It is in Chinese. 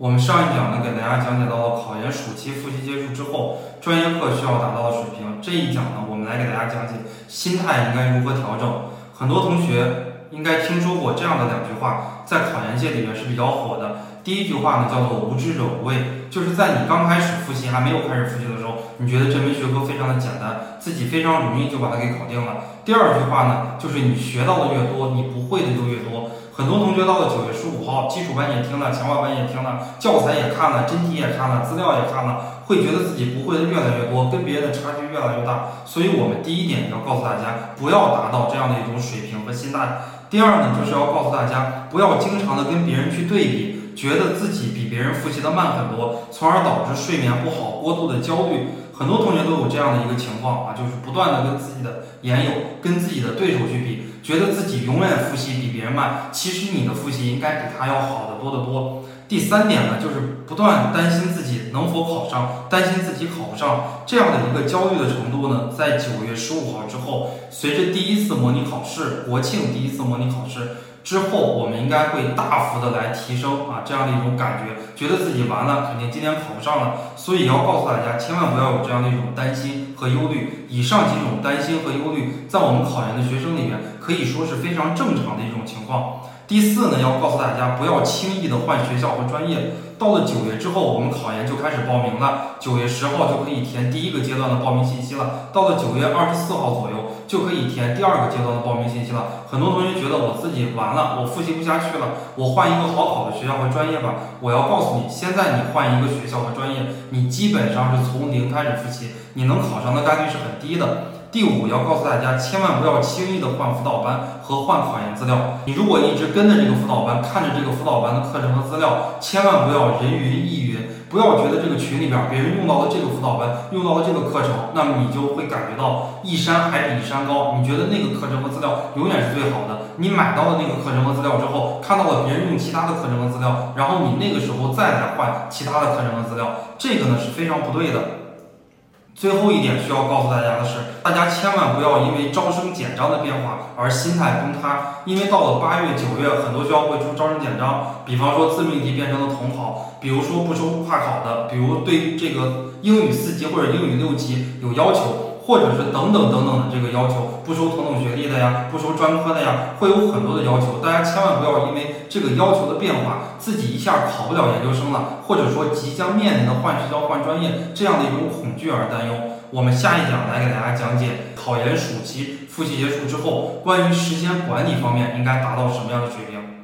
我们上一讲呢，给大家讲解到了考研暑期复习结束之后，专业课需要达到的水平。这一讲呢，我们来给大家讲解心态应该如何调整。很多同学应该听说过这样的两句话，在考研界里面是比较火的。第一句话呢，叫做“无知者无畏”，就是在你刚开始复习还没有开始复习的时候，你觉得这门学科非常的简单，自己非常容易就把它给搞定了。第二句话呢，就是你学到的越多，你不会。学到了九月十五号，基础班也听了，强化班也听了，教材也看了，真题也看了，资料也看了，会觉得自己不会的越来越多，跟别人的差距越来越大。所以，我们第一点要告诉大家，不要达到这样的一种水平和心态。第二呢，就是要告诉大家，不要经常的跟别人去对比，觉得自己比别人复习的慢很多，从而导致睡眠不好，过度的焦虑。很多同学都有这样的一个情况啊，就是不断的跟自己的研友、跟自己的对手去比，觉得自己永远复习比别人慢。其实你的复习应该比他要好得多得多。第三点呢，就是不断担心自己能否考上，担心自己考不上，这样的一个焦虑的程度呢，在九月十五号之后，随着第一次模拟考试，国庆第一次模拟考试。之后，我们应该会大幅的来提升啊，这样的一种感觉，觉得自己完了，肯定今年考不上了。所以要告诉大家，千万不要有这样的一种担心和忧虑。以上几种担心和忧虑，在我们考研的学生里面，可以说是非常正常的一种情况。第四呢，要告诉大家，不要轻易的换学校和专业。到了九月之后，我们考研就开始报名了，九月十号就可以填第一个阶段的报名信息了。到了九月二十四号左右。就可以填第二个阶段的报名信息了。很多同学觉得我自己完了，我复习不下去了，我换一个好考的学校和专业吧。我要告诉你，现在你换一个学校和专业，你基本上是从零开始复习，你能考上的概率是很低的。第五，要告诉大家，千万不要轻易的换辅导班和换考研资料。你如果一直跟着这个辅导班，看着这个辅导班的课程和资料，千万不要人云亦云。不要觉得这个群里边别人用到了这个辅导班，用到了这个课程，那么你就会感觉到一山还比一山高。你觉得那个课程和资料永远是最好的。你买到了那个课程和资料之后，看到了别人用其他的课程和资料，然后你那个时候再来换其他的课程和资料，这个呢是非常不对的。最后一点需要告诉大家的是，大家千万不要因为招生简章的变化而心态崩塌。因为到了八月、九月，很多学校会出招生简章，比方说自命题变成了统考，比如说不收跨考的，比如对这个英语四级或者英语六级有要求。或者是等等等等的这个要求，不收同等学历的呀，不收专科的呀，会有很多的要求。大家千万不要因为这个要求的变化，自己一下考不了研究生了，或者说即将面临的换学校、换专业这样的一种恐惧而担忧。我们下一讲来给大家讲解考研暑期复习结束之后，关于时间管理方面应该达到什么样的水平。